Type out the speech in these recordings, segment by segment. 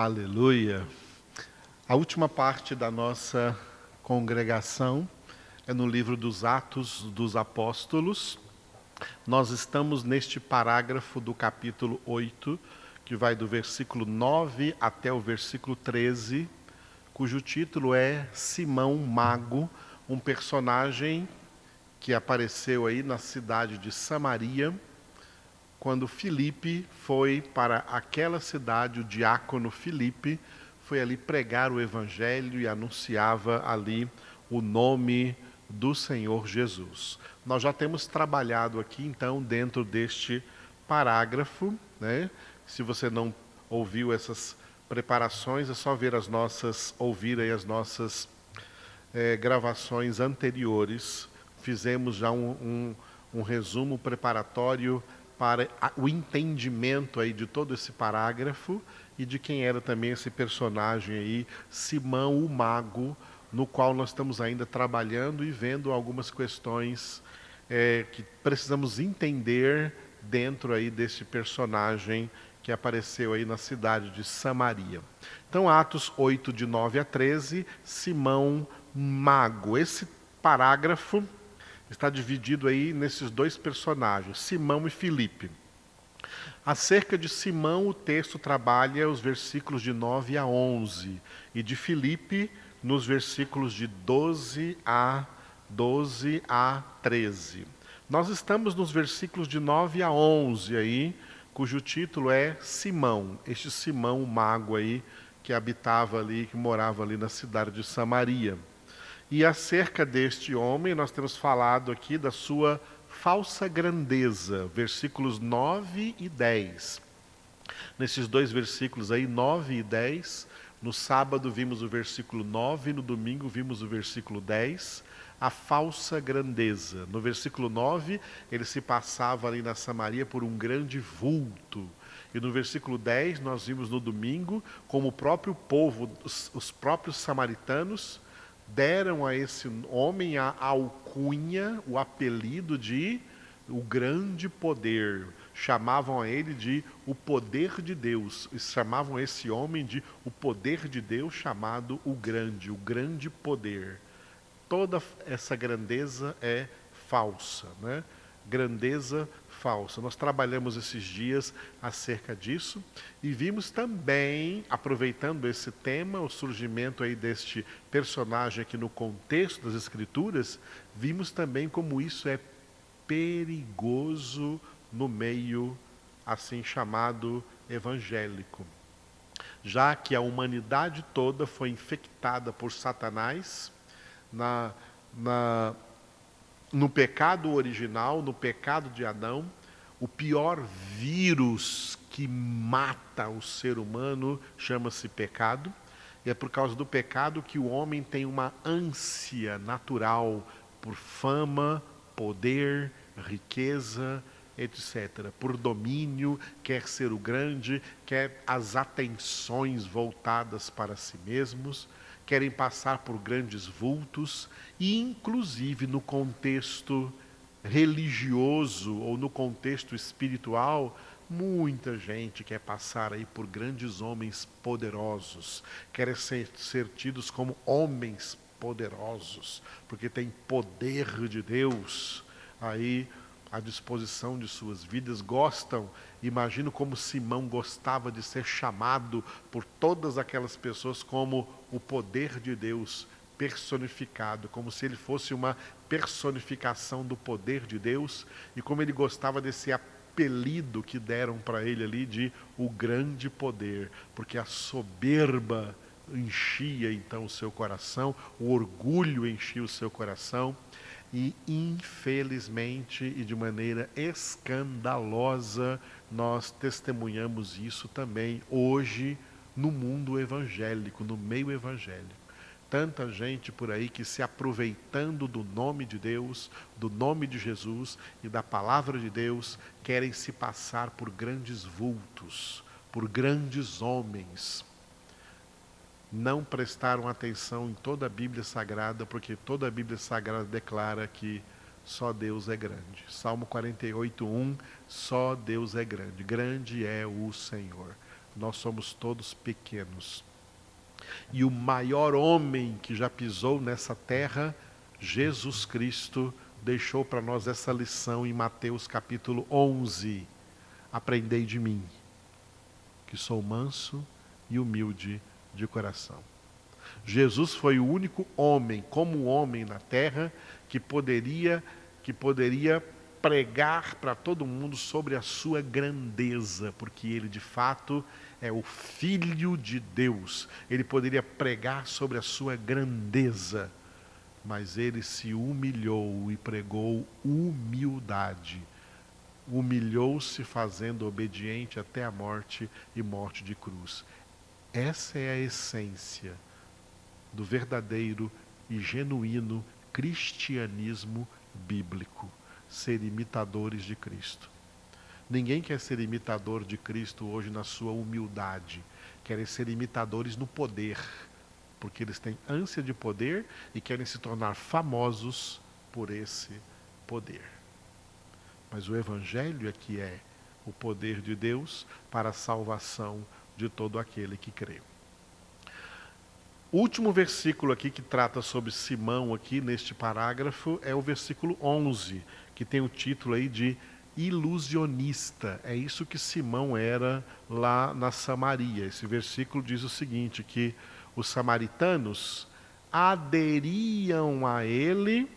Aleluia. A última parte da nossa congregação é no livro dos Atos dos Apóstolos. Nós estamos neste parágrafo do capítulo 8, que vai do versículo 9 até o versículo 13, cujo título é Simão Mago, um personagem que apareceu aí na cidade de Samaria, quando Filipe foi para aquela cidade, o diácono Filipe foi ali pregar o evangelho e anunciava ali o nome do Senhor Jesus. Nós já temos trabalhado aqui, então, dentro deste parágrafo, né? Se você não ouviu essas preparações, é só ver as nossas, ouvir aí as nossas é, gravações anteriores. Fizemos já um, um, um resumo preparatório para o entendimento aí de todo esse parágrafo e de quem era também esse personagem aí, Simão o Mago, no qual nós estamos ainda trabalhando e vendo algumas questões é, que precisamos entender dentro aí desse personagem que apareceu aí na cidade de Samaria. Então, Atos 8, de 9 a 13, Simão Mago. Esse parágrafo está dividido aí nesses dois personagens, Simão e Filipe. Acerca de Simão, o texto trabalha os versículos de 9 a 11 e de Filipe nos versículos de 12 a 12 a 13. Nós estamos nos versículos de 9 a 11 aí, cujo título é Simão, este Simão, o mago aí que habitava ali, que morava ali na cidade de Samaria. E acerca deste homem, nós temos falado aqui da sua falsa grandeza, versículos 9 e 10. Nesses dois versículos aí, 9 e 10, no sábado vimos o versículo 9, no domingo vimos o versículo 10, a falsa grandeza. No versículo 9, ele se passava ali na Samaria por um grande vulto. E no versículo 10, nós vimos no domingo como o próprio povo, os, os próprios samaritanos, deram a esse homem a alcunha, o apelido de o grande poder. Chamavam a ele de o poder de Deus. E chamavam esse homem de o poder de Deus chamado o grande, o grande poder. Toda essa grandeza é falsa, né? Grandeza falsa. Nós trabalhamos esses dias acerca disso e vimos também, aproveitando esse tema, o surgimento aí deste personagem aqui no contexto das escrituras, vimos também como isso é perigoso no meio assim chamado evangélico. Já que a humanidade toda foi infectada por Satanás na, na no pecado original, no pecado de Adão, o pior vírus que mata o ser humano chama-se pecado. E é por causa do pecado que o homem tem uma ânsia natural por fama, poder, riqueza, etc. Por domínio, quer ser o grande, quer as atenções voltadas para si mesmos querem passar por grandes vultos, e inclusive no contexto religioso ou no contexto espiritual, muita gente quer passar aí por grandes homens poderosos, querem ser, ser tidos como homens poderosos, porque tem poder de Deus aí à disposição de suas vidas, gostam, imagino como Simão gostava de ser chamado por todas aquelas pessoas como o poder de Deus personificado, como se ele fosse uma personificação do poder de Deus, e como ele gostava desse apelido que deram para ele ali de o grande poder, porque a soberba enchia então o seu coração, o orgulho enchia o seu coração, e infelizmente e de maneira escandalosa nós testemunhamos isso também hoje no mundo evangélico, no meio evangélico. Tanta gente por aí que se aproveitando do nome de Deus, do nome de Jesus e da palavra de Deus, querem se passar por grandes vultos, por grandes homens, não prestaram atenção em toda a Bíblia Sagrada, porque toda a Bíblia Sagrada declara que só Deus é grande. Salmo 48, 1, só Deus é grande. Grande é o Senhor. nós somos todos pequenos. E o maior homem que já pisou nessa terra, Jesus Cristo, deixou para nós essa lição em Mateus capítulo 11. Aprendei de mim, que sou manso e humilde de coração. Jesus foi o único homem, como homem na terra, que poderia que poderia pregar para todo mundo sobre a sua grandeza, porque ele de fato é o filho de Deus. Ele poderia pregar sobre a sua grandeza, mas ele se humilhou e pregou humildade. Humilhou-se fazendo obediente até a morte e morte de cruz. Essa é a essência do verdadeiro e genuíno cristianismo bíblico ser imitadores de Cristo. Ninguém quer ser imitador de Cristo hoje na sua humildade. Querem ser imitadores no poder, porque eles têm ânsia de poder e querem se tornar famosos por esse poder. Mas o Evangelho é que é o poder de Deus para a salvação de todo aquele que crê. Último versículo aqui que trata sobre Simão aqui neste parágrafo é o versículo 11, que tem o título aí de ilusionista. É isso que Simão era lá na Samaria. Esse versículo diz o seguinte: que os samaritanos aderiam a ele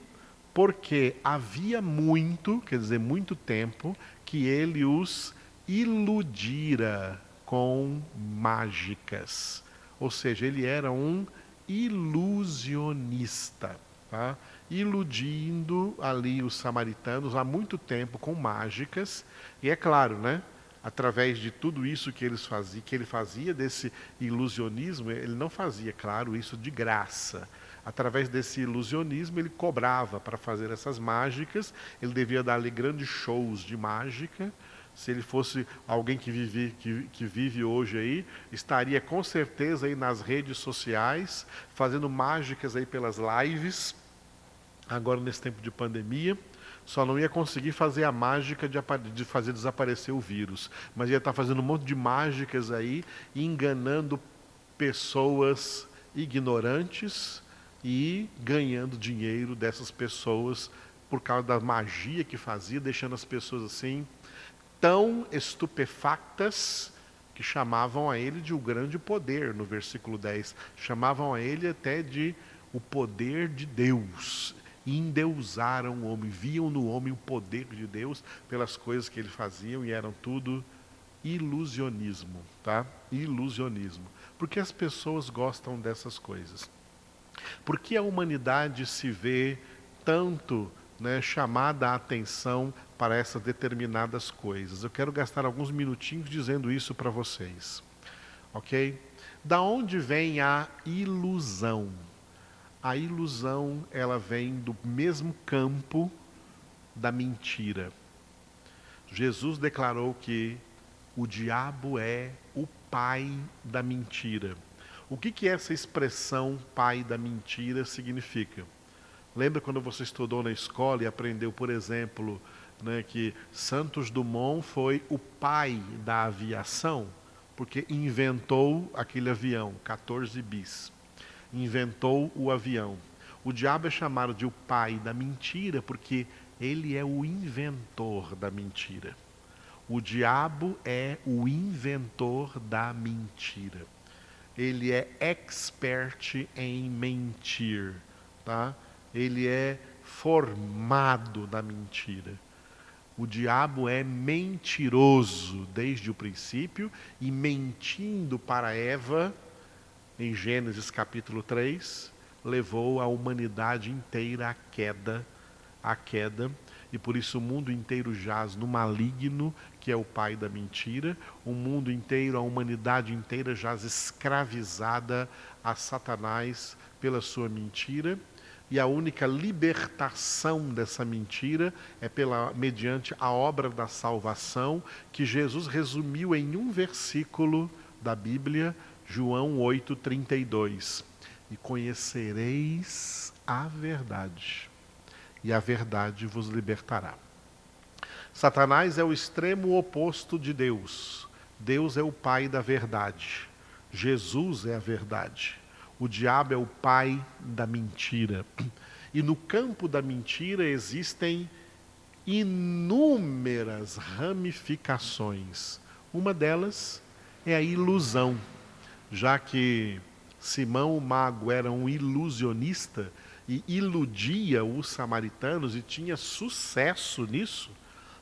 porque havia muito, quer dizer, muito tempo, que ele os iludira com mágicas. Ou seja, ele era um ilusionista. Tá? iludindo ali os samaritanos há muito tempo com mágicas, e é claro, né? Através de tudo isso que eles que ele fazia desse ilusionismo, ele não fazia, claro, isso de graça. Através desse ilusionismo, ele cobrava para fazer essas mágicas, ele devia dar ali grandes shows de mágica, se ele fosse alguém que vive, que, que, vive hoje aí, estaria com certeza aí nas redes sociais, fazendo mágicas aí pelas lives, agora nesse tempo de pandemia, só não ia conseguir fazer a mágica de, de, fazer desaparecer o vírus, mas ia estar fazendo um monte de mágicas aí, enganando pessoas ignorantes e ganhando dinheiro dessas pessoas por causa da magia que fazia, deixando as pessoas assim tão estupefactas que chamavam a ele de o grande poder, no versículo 10. Chamavam a ele até de o poder de Deus e endeusaram o homem, viam no homem o poder de Deus pelas coisas que ele fazia e eram tudo ilusionismo, tá? Ilusionismo. Porque as pessoas gostam dessas coisas. Porque a humanidade se vê tanto né, chamada a atenção para essas determinadas coisas. Eu quero gastar alguns minutinhos dizendo isso para vocês. Ok? Da onde vem a ilusão? a ilusão ela vem do mesmo campo da mentira. Jesus declarou que o diabo é o pai da mentira. O que, que essa expressão pai da mentira significa? Lembra quando você estudou na escola e aprendeu, por exemplo, né, que Santos Dumont foi o pai da aviação, porque inventou aquele avião, 14 bis inventou o avião. O diabo é chamado de o pai da mentira porque ele é o inventor da mentira. O diabo é o inventor da mentira. Ele é expert em mentir, tá? Ele é formado da mentira. O diabo é mentiroso desde o princípio e mentindo para Eva em Gênesis capítulo 3, levou a humanidade inteira à queda, à queda, e por isso o mundo inteiro jaz no maligno, que é o pai da mentira, o mundo inteiro, a humanidade inteira jaz escravizada a Satanás pela sua mentira, e a única libertação dessa mentira é pela mediante a obra da salvação que Jesus resumiu em um versículo da Bíblia João 8:32. E conhecereis a verdade, e a verdade vos libertará. Satanás é o extremo oposto de Deus. Deus é o pai da verdade. Jesus é a verdade. O diabo é o pai da mentira. E no campo da mentira existem inúmeras ramificações. Uma delas é a ilusão, já que Simão o mago era um ilusionista e iludia os samaritanos e tinha sucesso nisso.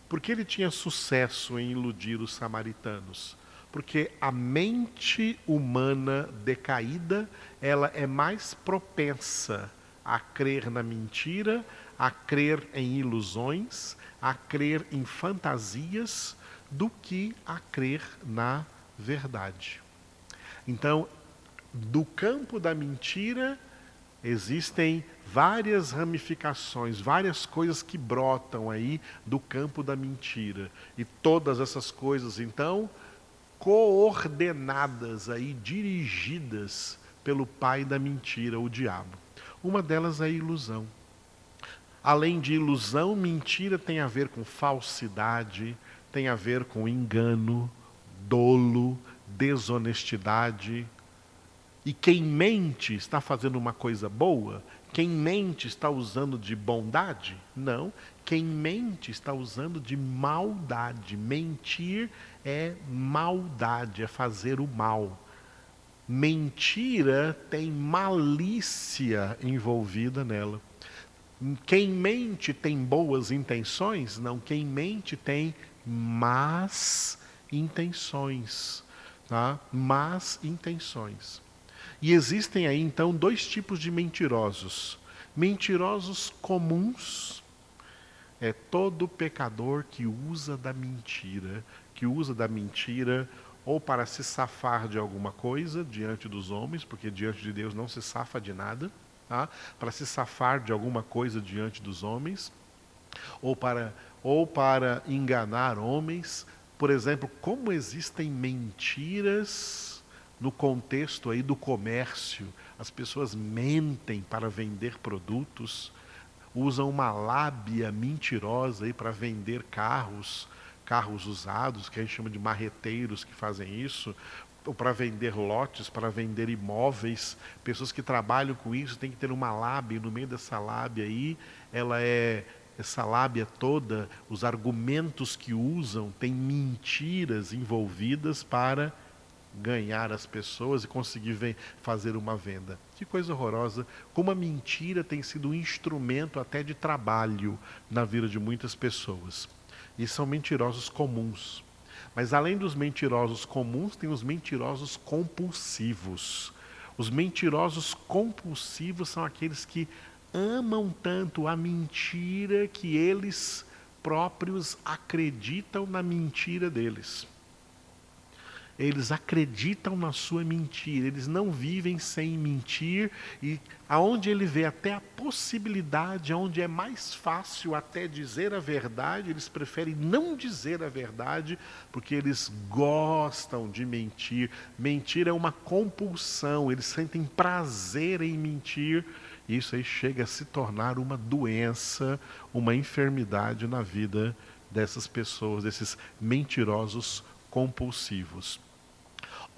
Por que ele tinha sucesso em iludir os samaritanos? Porque a mente humana decaída, ela é mais propensa a crer na mentira, a crer em ilusões, a crer em fantasias, do que a crer na verdade. Então, do campo da mentira, existem várias ramificações, várias coisas que brotam aí do campo da mentira. E todas essas coisas, então, coordenadas aí, dirigidas pelo pai da mentira, o diabo. Uma delas é a ilusão. Além de ilusão, mentira tem a ver com falsidade, tem a ver com engano, dolo, desonestidade. E quem mente está fazendo uma coisa boa? Quem mente está usando de bondade? Não. Quem mente está usando de maldade. Mentir é maldade, é fazer o mal. Mentira tem malícia envolvida nela. Quem mente tem boas intenções? Não, quem mente tem más intenções. Tá? Más intenções. E existem aí então dois tipos de mentirosos: mentirosos comuns, é todo pecador que usa da mentira, que usa da mentira ou para se safar de alguma coisa diante dos homens, porque diante de Deus não se safa de nada, tá? para se safar de alguma coisa diante dos homens, ou para, ou para enganar homens. Por exemplo, como existem mentiras no contexto aí do comércio, as pessoas mentem para vender produtos, usam uma lábia mentirosa aí para vender carros, carros usados, que a gente chama de marreteiros que fazem isso, ou para vender lotes, para vender imóveis. Pessoas que trabalham com isso têm que ter uma lábia, e no meio dessa lábia aí, ela é essa lábia toda, os argumentos que usam, tem mentiras envolvidas para ganhar as pessoas e conseguir fazer uma venda. Que coisa horrorosa! Como a mentira tem sido um instrumento até de trabalho na vida de muitas pessoas. E são mentirosos comuns. Mas além dos mentirosos comuns, tem os mentirosos compulsivos. Os mentirosos compulsivos são aqueles que amam tanto a mentira que eles próprios acreditam na mentira deles eles acreditam na sua mentira, eles não vivem sem mentir e aonde ele vê até a possibilidade, onde é mais fácil até dizer a verdade, eles preferem não dizer a verdade, porque eles gostam de mentir. Mentir é uma compulsão, eles sentem prazer em mentir. E isso aí chega a se tornar uma doença, uma enfermidade na vida dessas pessoas, desses mentirosos compulsivos.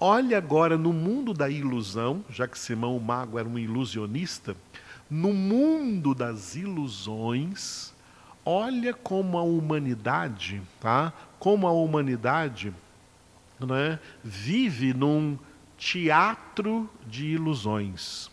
Olha agora no mundo da ilusão, já que Simão o Mago era um ilusionista, no mundo das ilusões, olha como a humanidade, tá? Como a humanidade né, vive num teatro de ilusões.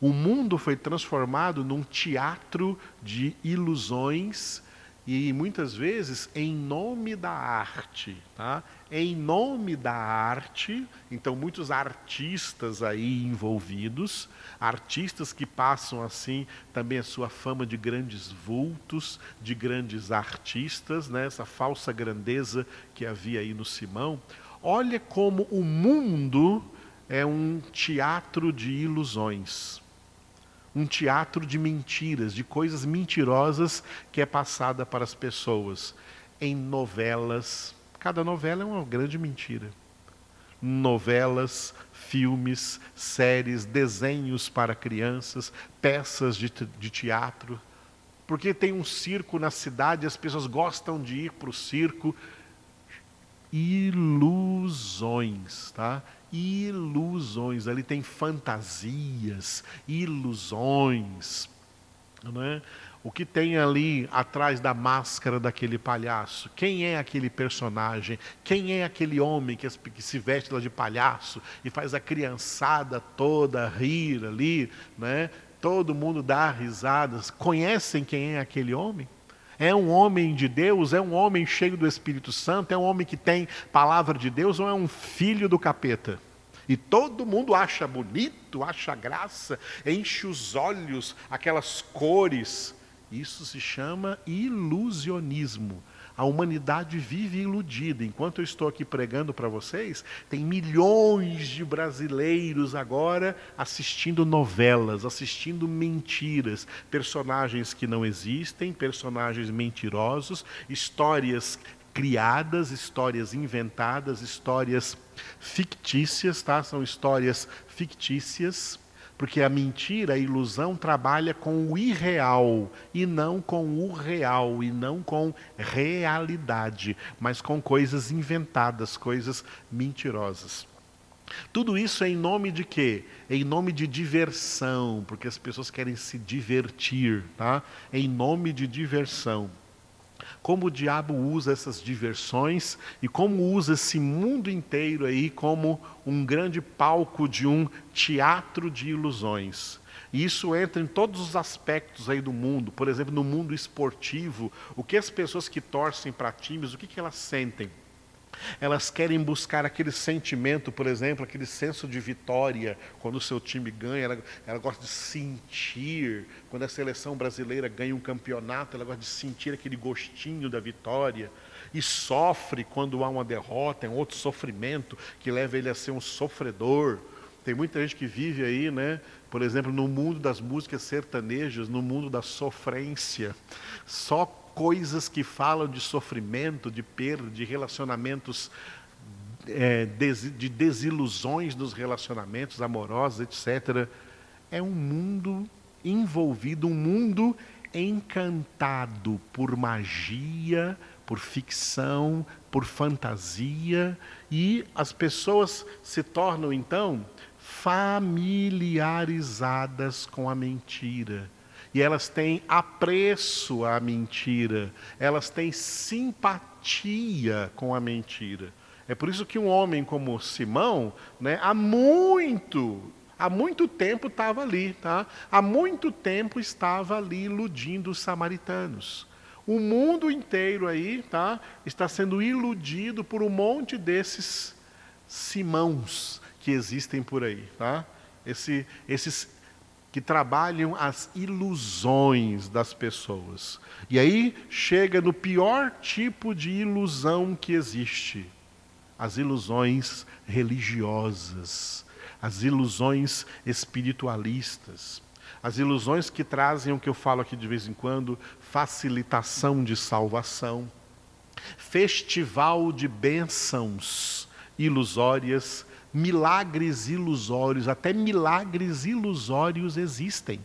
O mundo foi transformado num teatro de ilusões e muitas vezes em nome da arte, tá? Em nome da arte, então muitos artistas aí envolvidos, artistas que passam assim também a sua fama de grandes vultos, de grandes artistas, né? Essa falsa grandeza que havia aí no Simão. Olha como o mundo é um teatro de ilusões um teatro de mentiras, de coisas mentirosas que é passada para as pessoas em novelas. Cada novela é uma grande mentira. Novelas, filmes, séries, desenhos para crianças, peças de, de teatro. Porque tem um circo na cidade, as pessoas gostam de ir para o circo. ilusões, tá? Ilusões, ali tem fantasias, ilusões, não é? O que tem ali atrás da máscara daquele palhaço? Quem é aquele personagem? Quem é aquele homem que, se veste lá de palhaço e faz a criançada toda rir ali, né? Todo mundo dá risadas. Conhecem quem é aquele homem? É um homem de Deus? É um homem cheio do Espírito Santo? É um homem que tem palavra de Deus ou é um filho do capeta? E todo mundo acha bonito, acha graça, enche os olhos, aquelas cores. Isso se chama ilusionismo. A humanidade vive iludida. Enquanto eu estou aqui pregando para vocês, tem milhões de brasileiros agora assistindo novelas, assistindo mentiras, personagens que não existem, personagens mentirosos, histórias criadas, histórias inventadas, histórias fictícias, tá? São histórias fictícias porque a mentira, a ilusão, trabalha com o irreal e não com o real, e não com realidade, mas com coisas inventadas, coisas mentirosas. Tudo isso é em nome de quê? Em nome de diversão, porque as pessoas querem se divertir, tá? Em nome de diversão como o diabo usa essas diversões e como usa esse mundo inteiro aí como um grande palco de um teatro de ilusões. E isso entra em todos os aspectos aí do mundo. Por exemplo, no mundo esportivo, o que as pessoas que torcem para times, o que, que elas sentem? Elas querem buscar aquele sentimento, por exemplo, aquele senso de vitória quando o seu time ganha. Ela, ela gosta de sentir, quando a seleção brasileira ganha um campeonato, ela gosta de sentir aquele gostinho da vitória. E sofre quando há uma derrota, é um outro sofrimento que leva ele a ser um sofredor. Tem muita gente que vive aí, né? Por exemplo, no mundo das músicas sertanejas, no mundo da sofrência. Só coisas que falam de sofrimento, de perda, de relacionamentos, é, de desilusões nos relacionamentos amorosos, etc. É um mundo envolvido, um mundo encantado por magia, por ficção, por fantasia, e as pessoas se tornam então familiarizadas com a mentira e elas têm apreço à mentira, elas têm simpatia com a mentira. É por isso que um homem como Simão, né, há muito, há muito tempo estava ali, tá? Há muito tempo estava ali iludindo os samaritanos. O mundo inteiro aí, tá, está sendo iludido por um monte desses Simãos que existem por aí, tá? Esse, esses que trabalham as ilusões das pessoas. E aí chega no pior tipo de ilusão que existe: as ilusões religiosas, as ilusões espiritualistas, as ilusões que trazem o que eu falo aqui de vez em quando, facilitação de salvação, festival de bênçãos ilusórias milagres ilusórios, até milagres ilusórios existem.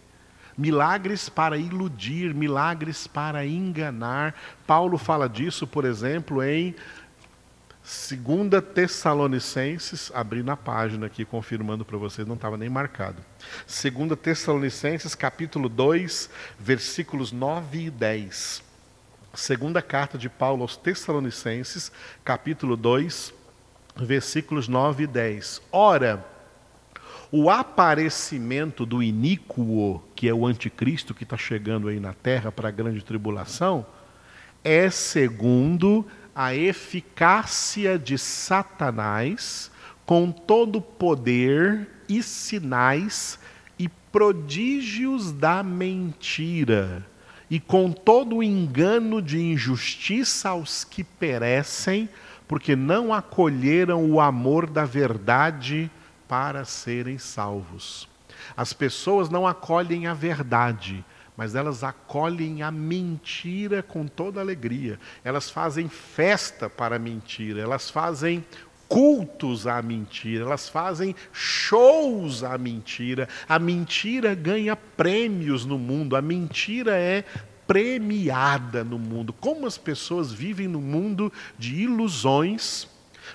Milagres para iludir, milagres para enganar. Paulo fala disso, por exemplo, em 2 Tessalonicenses, abri na página aqui, confirmando para vocês, não estava nem marcado. 2 Tessalonicenses, capítulo 2, versículos 9 e 10. Segunda carta de Paulo aos Tessalonicenses, capítulo 2, versículos 9 e 10. Ora, o aparecimento do iníquo, que é o anticristo que está chegando aí na terra para a grande tribulação, é segundo a eficácia de Satanás, com todo poder e sinais e prodígios da mentira, e com todo o engano de injustiça aos que perecem, porque não acolheram o amor da verdade para serem salvos. As pessoas não acolhem a verdade, mas elas acolhem a mentira com toda alegria. Elas fazem festa para a mentira, elas fazem cultos à mentira, elas fazem shows à mentira. A mentira ganha prêmios no mundo, a mentira é premiada no mundo. Como as pessoas vivem no mundo de ilusões,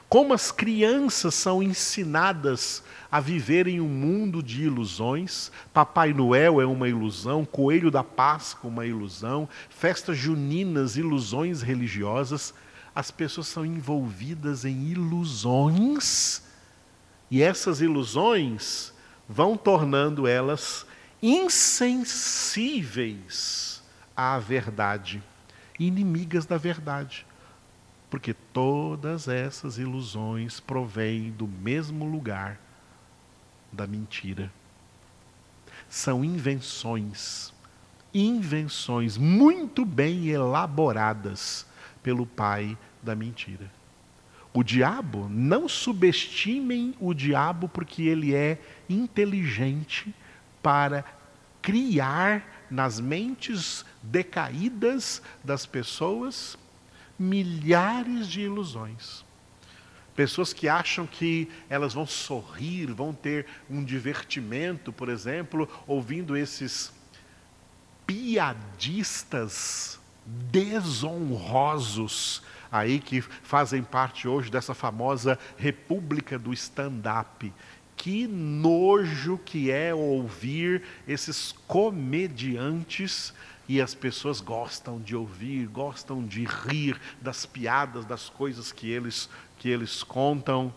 Como as crianças são ensinadas a viver em um mundo de ilusões. Papai Noel é uma ilusão, Coelho da Páscoa, uma ilusão, festas juninas, ilusões religiosas. As pessoas são envolvidas em ilusões e essas ilusões vão tornando elas insensíveis à verdade, inimigas da verdade. Porque todas essas ilusões provêm do mesmo lugar da mentira. São invenções, invenções muito bem elaboradas pelo pai da mentira. O diabo, não subestimem o diabo porque ele é inteligente para criar nas mentes decaídas das pessoas milhares de ilusões. Pessoas que acham que elas vão sorrir, vão ter um divertimento, por exemplo, ouvindo esses piadistas desonrosos aí que fazem parte hoje dessa famosa república do stand-up. Que nojo que é ouvir esses comediantes e as pessoas gostam de ouvir, gostam de rir das piadas, das coisas que eles que eles contam,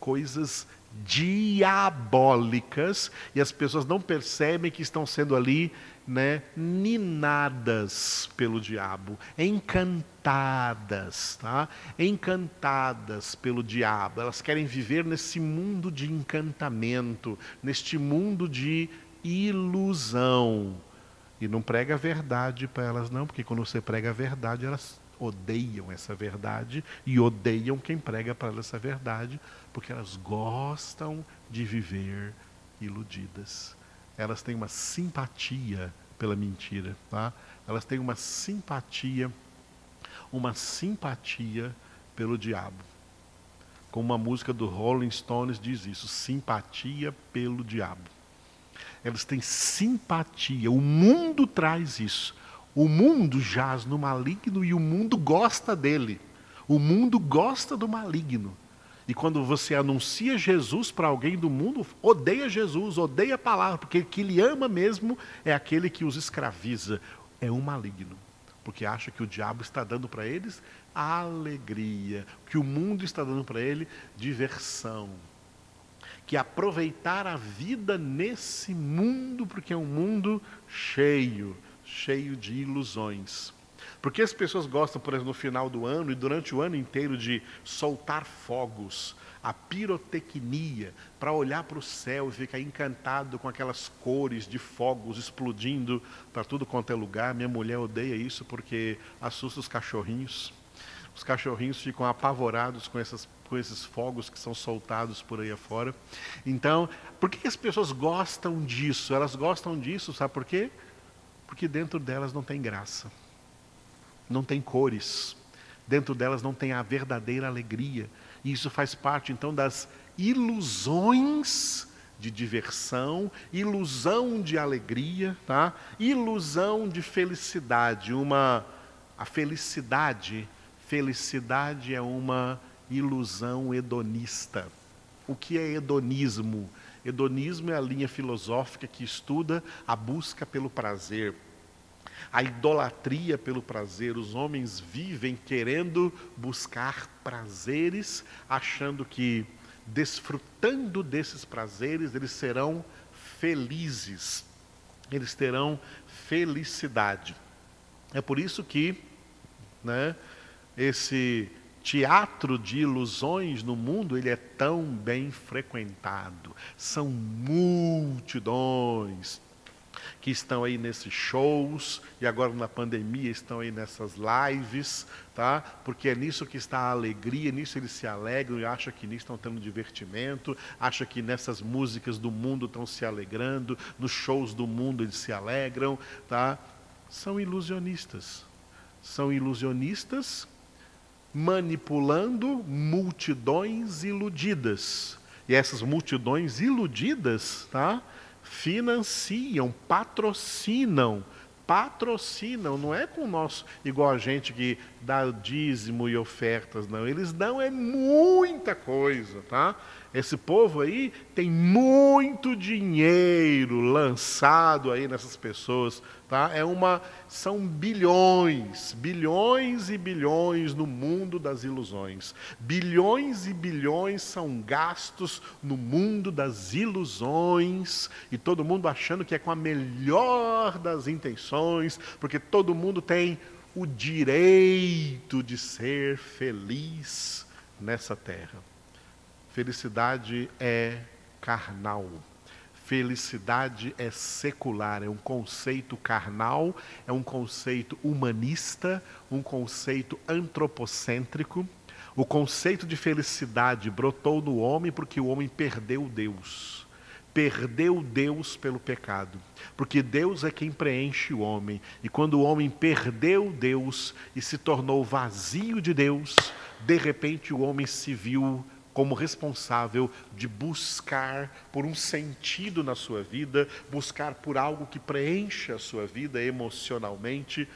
coisas diabólicas e as pessoas não percebem que estão sendo ali né, ninadas pelo diabo, encantadas, tá? encantadas pelo diabo. Elas querem viver nesse mundo de encantamento, neste mundo de ilusão. E não prega a verdade para elas, não, porque quando você prega a verdade, elas odeiam essa verdade e odeiam quem prega para elas essa verdade, porque elas gostam de viver iludidas. Elas têm uma simpatia pela mentira, tá? Elas têm uma simpatia, uma simpatia pelo diabo. Como uma música do Rolling Stones diz isso, simpatia pelo diabo. Elas têm simpatia, o mundo traz isso. O mundo jaz no maligno e o mundo gosta dele. O mundo gosta do maligno. E quando você anuncia Jesus para alguém do mundo, odeia Jesus, odeia a palavra, porque que ele ama mesmo é aquele que os escraviza. É um maligno. Porque acha que o diabo está dando para eles alegria, que o mundo está dando para ele diversão. Que aproveitar a vida nesse mundo, porque é um mundo cheio cheio de ilusões. Porque as pessoas gostam, por exemplo, no final do ano e durante o ano inteiro de soltar fogos, a pirotecnia, para olhar para o céu e ficar encantado com aquelas cores de fogos explodindo para tudo quanto é lugar. Minha mulher odeia isso porque assusta os cachorrinhos. Os cachorrinhos ficam apavorados com, essas, com esses fogos que são soltados por aí afora. Então, por que as pessoas gostam disso? Elas gostam disso, sabe por quê? Porque dentro delas não tem graça, não tem cores, dentro delas não tem a verdadeira alegria. E isso faz parte então das ilusões de diversão, ilusão de alegria, tá? Ilusão de felicidade, uma a felicidade, felicidade é uma ilusão hedonista. O que é hedonismo? Hedonismo é a linha filosófica que estuda a busca pelo prazer, a idolatria pelo prazer. Os homens vivem querendo buscar prazeres, achando que desfrutando desses prazeres eles serão felizes, eles terão felicidade. É por isso que né, esse teatro de ilusões no mundo ele é tão bem frequentado. São multidões que estão aí nesses shows e agora na pandemia estão aí nessas lives, tá? Porque é nisso que está a alegria, nisso eles se alegram e acham que nisso estão tendo divertimento, acham que nessas músicas do mundo estão se alegrando, nos shows do mundo eles se alegram, tá? São ilusionistas. São ilusionistas manipulando multidões iludidas. E essas multidões iludidas, tá? Financiam, patrocinam patrocinam, não é com nosso, igual a gente que dá dízimo e ofertas, não. Eles dão é muita coisa, tá? Esse povo aí tem muito dinheiro lançado aí nessas pessoas, tá? É uma são bilhões, bilhões e bilhões no mundo das ilusões. Bilhões e bilhões são gastos no mundo das ilusões e todo mundo achando que é com a melhor das intenções, porque todo mundo tem o direito de ser feliz nessa terra. Felicidade é carnal. Felicidade é secular, é um conceito carnal, é um conceito humanista, um conceito antropocêntrico. O conceito de felicidade brotou no homem porque o homem perdeu Deus. Perdeu Deus pelo pecado. Porque Deus é quem preenche o homem. E quando o homem perdeu Deus e se tornou vazio de Deus, de repente o homem se viu como responsável de buscar por um sentido na sua vida, buscar por algo que preencha a sua vida emocionalmente,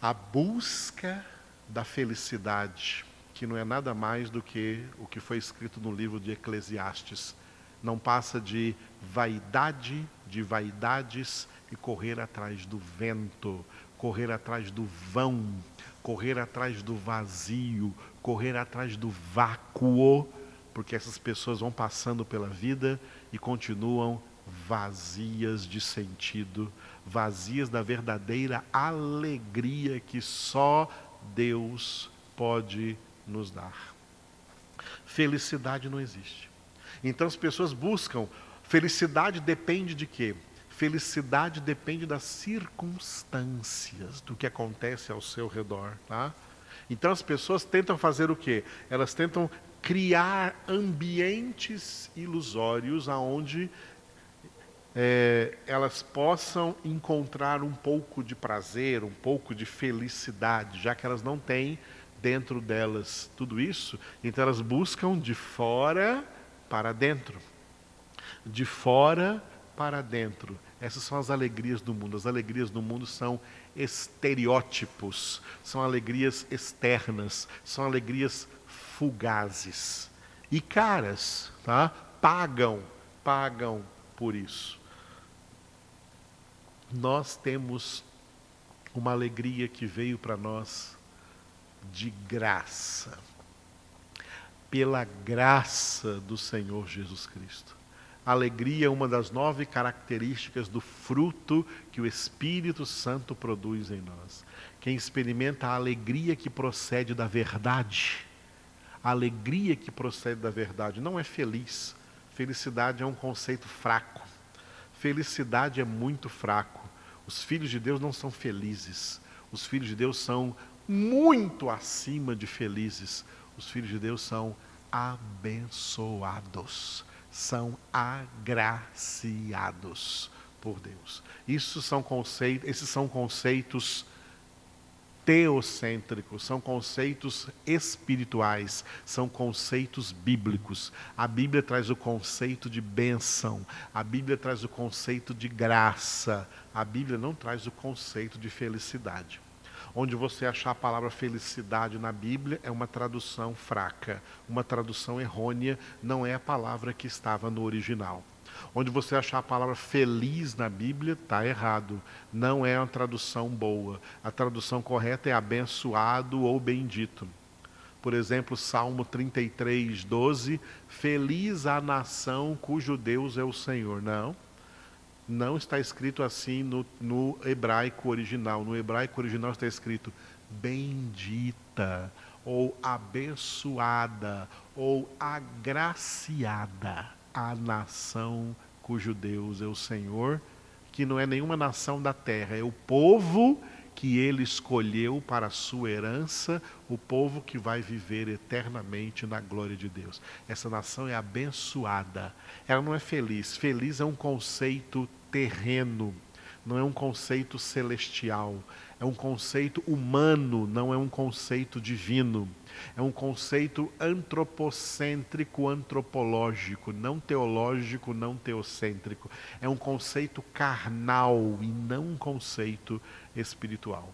a busca da felicidade, que não é nada mais do que o que foi escrito no livro de Eclesiastes. Não passa de vaidade, de vaidades e correr atrás do vento, correr atrás do vão, correr atrás do vazio, correr atrás do vácuo, porque essas pessoas vão passando pela vida e continuam vazias de sentido, vazias da verdadeira alegria que só Deus pode nos dar. Felicidade não existe. Então as pessoas buscam. Felicidade depende de quê? Felicidade depende das circunstâncias, do que acontece ao seu redor. Tá? Então as pessoas tentam fazer o quê? Elas tentam criar ambientes ilusórios aonde é, elas possam encontrar um pouco de prazer, um pouco de felicidade, já que elas não têm dentro delas tudo isso, então elas buscam de fora para dentro. De fora para dentro. Essas são as alegrias do mundo. As alegrias do mundo são estereótipos, são alegrias externas, são alegrias fugazes. E caras, tá? Pagam, pagam por isso. Nós temos uma alegria que veio para nós de graça, pela graça do Senhor Jesus Cristo. Alegria é uma das nove características do fruto que o Espírito Santo produz em nós. Quem experimenta a alegria que procede da verdade, a alegria que procede da verdade, não é feliz. Felicidade é um conceito fraco. Felicidade é muito fraco. Os filhos de Deus não são felizes. Os filhos de Deus são muito acima de felizes. Os filhos de Deus são abençoados são agraciados por Deus. Isso são conceitos, esses são conceitos teocêntricos, são conceitos espirituais, são conceitos bíblicos. A Bíblia traz o conceito de bênção, a Bíblia traz o conceito de graça, a Bíblia não traz o conceito de felicidade. Onde você achar a palavra felicidade na Bíblia é uma tradução fraca, uma tradução errônea, não é a palavra que estava no original. Onde você achar a palavra feliz na Bíblia, está errado. Não é uma tradução boa. A tradução correta é abençoado ou bendito. Por exemplo, Salmo 33, 12: Feliz a nação cujo Deus é o Senhor. Não não está escrito assim no, no hebraico original. No hebraico original está escrito bendita, ou abençoada, ou agraciada a nação cujo Deus é o Senhor, que não é nenhuma nação da terra, é o povo que ele escolheu para a sua herança, o povo que vai viver eternamente na glória de Deus. Essa nação é abençoada. Ela não é feliz. Feliz é um conceito terreno, não é um conceito celestial, é um conceito humano, não é um conceito divino. É um conceito antropocêntrico, antropológico, não teológico, não teocêntrico. É um conceito carnal e não um conceito espiritual.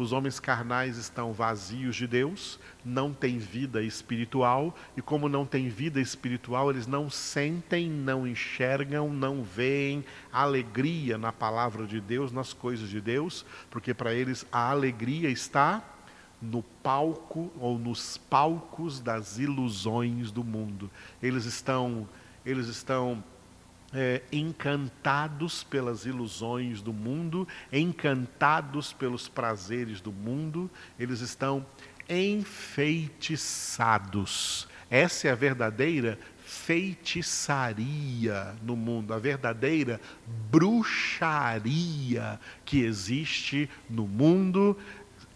Os homens carnais estão vazios de Deus, não têm vida espiritual, e como não têm vida espiritual, eles não sentem, não enxergam, não veem alegria na palavra de Deus, nas coisas de Deus, porque para eles a alegria está no palco ou nos palcos das ilusões do mundo. Eles estão eles estão é, encantados pelas ilusões do mundo, encantados pelos prazeres do mundo, eles estão enfeitiçados. Essa é a verdadeira feitiçaria no mundo, a verdadeira bruxaria que existe no mundo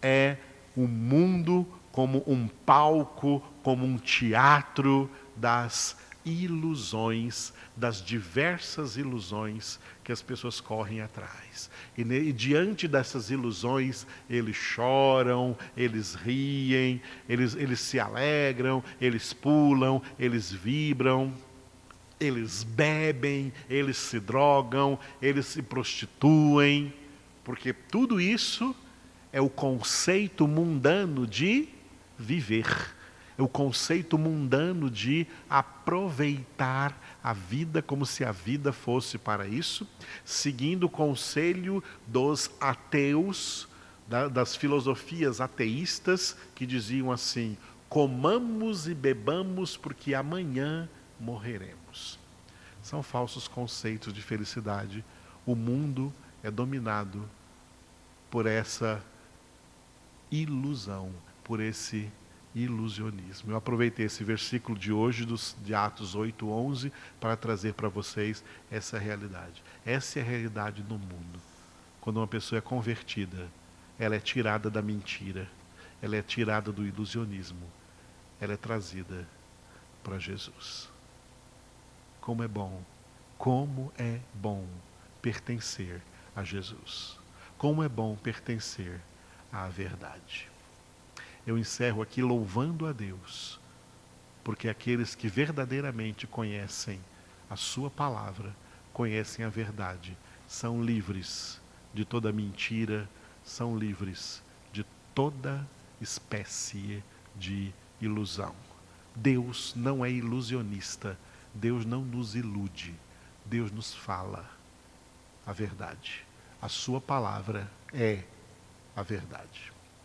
é o mundo como um palco, como um teatro das ilusões, das diversas ilusões que as pessoas correm atrás. E, e, diante dessas ilusões, eles choram, eles riem, eles, eles se alegram, eles pulam, eles vibram, eles bebem, eles se drogam, eles se prostituem, porque tudo isso é o conceito mundano de viver o conceito mundano de aproveitar a vida como se a vida fosse para isso, seguindo o conselho dos ateus, da, das filosofias ateístas, que diziam assim: comamos e bebamos porque amanhã morreremos. São falsos conceitos de felicidade. O mundo é dominado por essa ilusão, por esse ilusionismo. Eu aproveitei esse versículo de hoje, dos, de Atos 8, 11, para trazer para vocês essa realidade. Essa é a realidade no mundo. Quando uma pessoa é convertida, ela é tirada da mentira, ela é tirada do ilusionismo, ela é trazida para Jesus. Como é bom, como é bom pertencer a Jesus. Como é bom pertencer à verdade eu encerro aqui louvando a Deus, porque aqueles que verdadeiramente conhecem a Sua palavra, conhecem a verdade, são livres de toda mentira, são livres de toda espécie de ilusão. Deus não é ilusionista, Deus não nos ilude, Deus nos fala a verdade. A Sua palavra é a verdade.